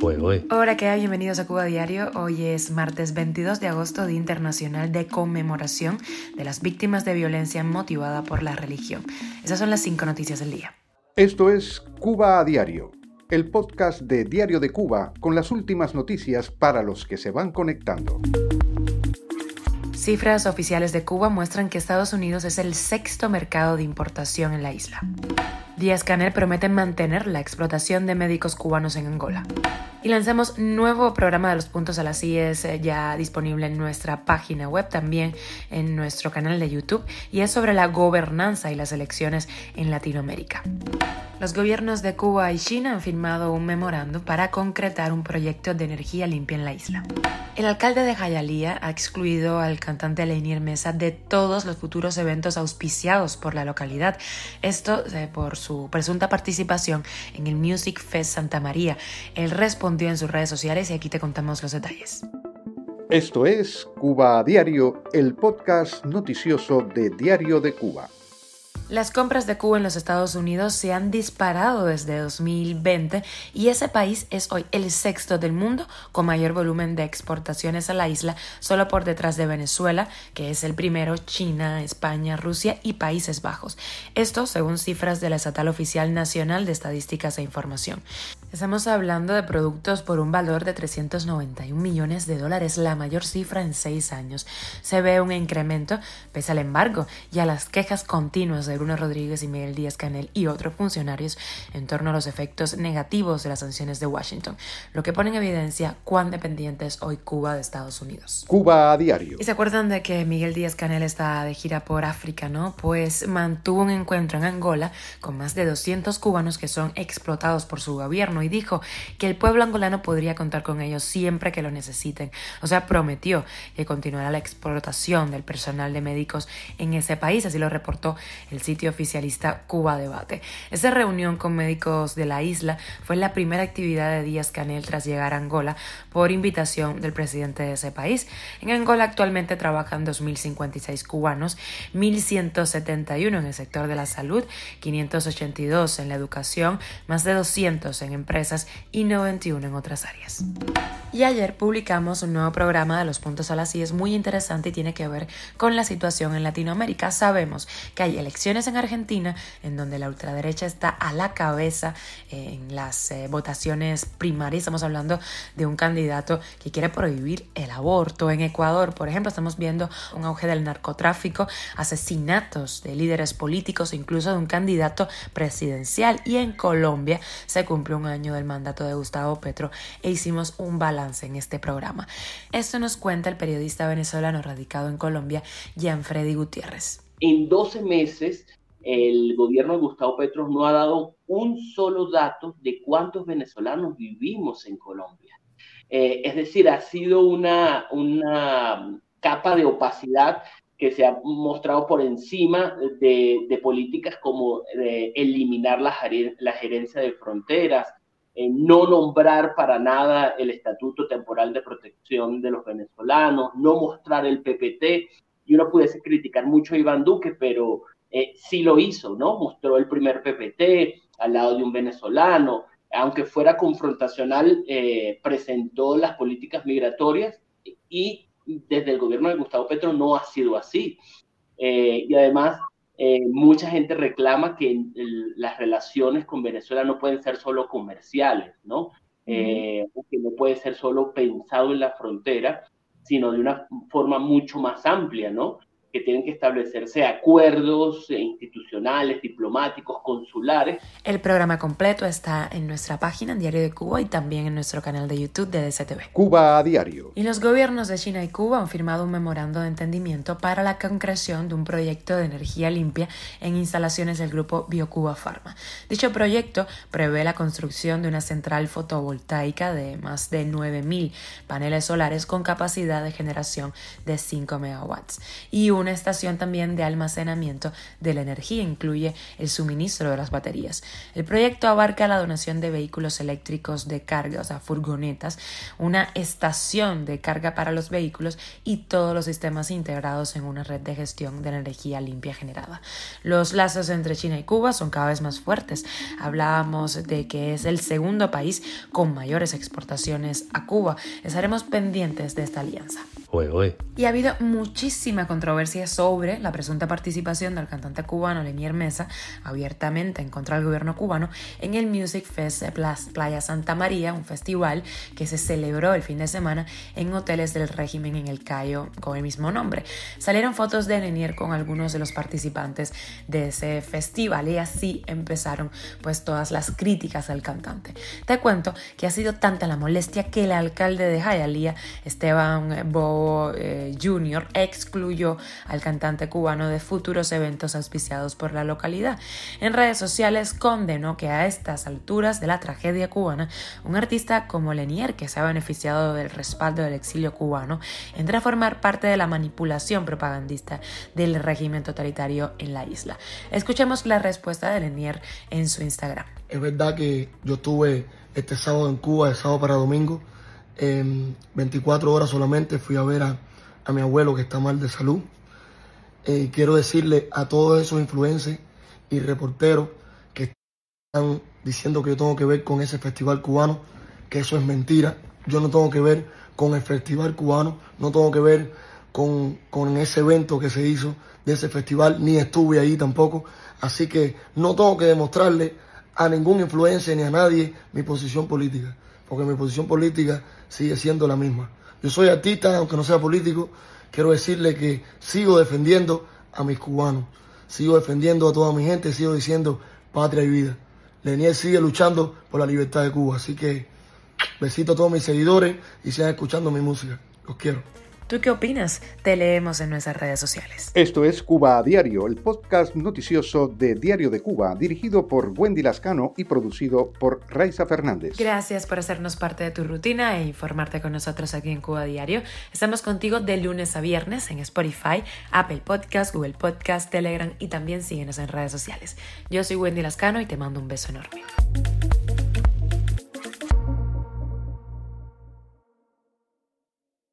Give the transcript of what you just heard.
Hola, ¿qué hay? Bienvenidos a Cuba Diario. Hoy es martes 22 de agosto, Día Internacional de Conmemoración de las Víctimas de Violencia motivada por la religión. Esas son las cinco noticias del día. Esto es Cuba a Diario, el podcast de Diario de Cuba con las últimas noticias para los que se van conectando. Cifras oficiales de Cuba muestran que Estados Unidos es el sexto mercado de importación en la isla. Díaz Canel promete mantener la explotación de médicos cubanos en Angola. Y lanzamos nuevo programa de los puntos a las IES eh, ya disponible en nuestra página web, también en nuestro canal de YouTube, y es sobre la gobernanza y las elecciones en Latinoamérica. Los gobiernos de Cuba y China han firmado un memorando para concretar un proyecto de energía limpia en la isla. El alcalde de Jayalía ha excluido al cantante Leinier Mesa de todos los futuros eventos auspiciados por la localidad, esto eh, por su presunta participación en el Music Fest Santa María. Él respondió en sus redes sociales y aquí te contamos los detalles. Esto es Cuba Diario, el podcast noticioso de Diario de Cuba. Las compras de Cuba en los Estados Unidos se han disparado desde 2020 y ese país es hoy el sexto del mundo con mayor volumen de exportaciones a la isla, solo por detrás de Venezuela, que es el primero, China, España, Rusia y Países Bajos. Esto según cifras de la Estatal Oficial Nacional de Estadísticas e Información. Estamos hablando de productos por un valor de 391 millones de dólares, la mayor cifra en seis años. Se ve un incremento pese al embargo y a las quejas continuas de Bruno Rodríguez y Miguel Díaz Canel y otros funcionarios en torno a los efectos negativos de las sanciones de Washington, lo que pone en evidencia cuán dependiente es hoy Cuba de Estados Unidos. Cuba a diario. Y se acuerdan de que Miguel Díaz Canel está de gira por África, ¿no? Pues mantuvo un encuentro en Angola con más de 200 cubanos que son explotados por su gobierno y dijo que el pueblo angolano podría contar con ellos siempre que lo necesiten. O sea, prometió que continuará la explotación del personal de médicos en ese país, así lo reportó el sitio oficialista Cuba Debate. Esa reunión con médicos de la isla fue la primera actividad de Díaz Canel tras llegar a Angola por invitación del presidente de ese país. En Angola actualmente trabajan 2.056 cubanos, 1.171 en el sector de la salud, 582 en la educación, más de 200 en empresas y 91 en otras áreas. Y ayer publicamos un nuevo programa de los puntos a las es muy interesante y tiene que ver con la situación en Latinoamérica. Sabemos que hay elecciones en Argentina en donde la ultraderecha está a la cabeza en las eh, votaciones primarias. Estamos hablando de un candidato que quiere prohibir el aborto. En Ecuador, por ejemplo, estamos viendo un auge del narcotráfico, asesinatos de líderes políticos, incluso de un candidato presidencial. Y en Colombia se cumplió un año del mandato de Gustavo Petro e hicimos un balance en este programa. Esto nos cuenta el periodista venezolano radicado en Colombia, Gianfredi Gutiérrez. En 12 meses, el gobierno de Gustavo Petro no ha dado un solo dato de cuántos venezolanos vivimos en Colombia. Eh, es decir, ha sido una, una capa de opacidad que se ha mostrado por encima de, políticas como eliminar la, la, gerencia de fronteras, no nombrar para nada el Estatuto Temporal de Protección de los Venezolanos, no mostrar el PPT. Y uno pudiese criticar mucho a Iván Duque, pero eh, sí lo hizo, ¿no? Mostró el primer PPT al lado de un venezolano, aunque fuera confrontacional, eh, presentó las políticas migratorias y desde el gobierno de Gustavo Petro no ha sido así. Eh, y además eh, mucha gente reclama que las relaciones con Venezuela no pueden ser solo comerciales, ¿no? Eh, que no puede ser solo pensado en la frontera, sino de una forma mucho más amplia, ¿no? Que tienen que establecerse acuerdos institucionales, diplomáticos, consulares. El programa completo está en nuestra página en Diario de Cuba y también en nuestro canal de YouTube de DCTV. Cuba a diario. Y los gobiernos de China y Cuba han firmado un memorando de entendimiento para la concreción de un proyecto de energía limpia en instalaciones del grupo BioCuba Pharma. Dicho proyecto prevé la construcción de una central fotovoltaica de más de 9.000 paneles solares con capacidad de generación de 5 megawatts y una estación también de almacenamiento de la energía, incluye el suministro de las baterías. El proyecto abarca la donación de vehículos eléctricos de carga, o sea, furgonetas, una estación de carga para los vehículos y todos los sistemas integrados en una red de gestión de energía limpia generada. Los lazos entre China y Cuba son cada vez más fuertes. Hablábamos de que es el segundo país con mayores exportaciones a Cuba. Estaremos pendientes de esta alianza. Y ha habido muchísima controversia sobre la presunta participación del cantante cubano Lenier Mesa, abiertamente en contra del gobierno cubano, en el Music Fest Playa Santa María, un festival que se celebró el fin de semana en hoteles del régimen en el Cayo con el mismo nombre. Salieron fotos de Lenier con algunos de los participantes de ese festival y así empezaron pues todas las críticas al cantante. Te cuento que ha sido tanta la molestia que el alcalde de Hialeah, Esteban Bo eh, Jr. excluyó al cantante cubano de futuros eventos auspiciados por la localidad. En redes sociales condenó que a estas alturas de la tragedia cubana, un artista como Lenier, que se ha beneficiado del respaldo del exilio cubano, entre a formar parte de la manipulación propagandista del régimen totalitario en la isla. Escuchemos la respuesta de Lenier en su Instagram. Es verdad que yo estuve este sábado en Cuba, de sábado para domingo, en 24 horas solamente fui a ver a, mi abuelo que está mal de salud. Eh, quiero decirle a todos esos influencers y reporteros que están diciendo que yo tengo que ver con ese festival cubano, que eso es mentira. Yo no tengo que ver con el festival cubano, no tengo que ver con, con ese evento que se hizo de ese festival, ni estuve ahí tampoco. Así que no tengo que demostrarle a ningún influencer ni a nadie mi posición política porque mi posición política sigue siendo la misma. Yo soy artista, aunque no sea político, quiero decirle que sigo defendiendo a mis cubanos, sigo defendiendo a toda mi gente, sigo diciendo patria y vida. Leniel sigue luchando por la libertad de Cuba, así que besito a todos mis seguidores y sigan escuchando mi música. Los quiero. ¿Tú qué opinas? Te leemos en nuestras redes sociales. Esto es Cuba a Diario, el podcast noticioso de Diario de Cuba, dirigido por Wendy Lascano y producido por Raiza Fernández. Gracias por hacernos parte de tu rutina e informarte con nosotros aquí en Cuba a Diario. Estamos contigo de lunes a viernes en Spotify, Apple Podcast, Google Podcast, Telegram y también síguenos en redes sociales. Yo soy Wendy Lascano y te mando un beso enorme.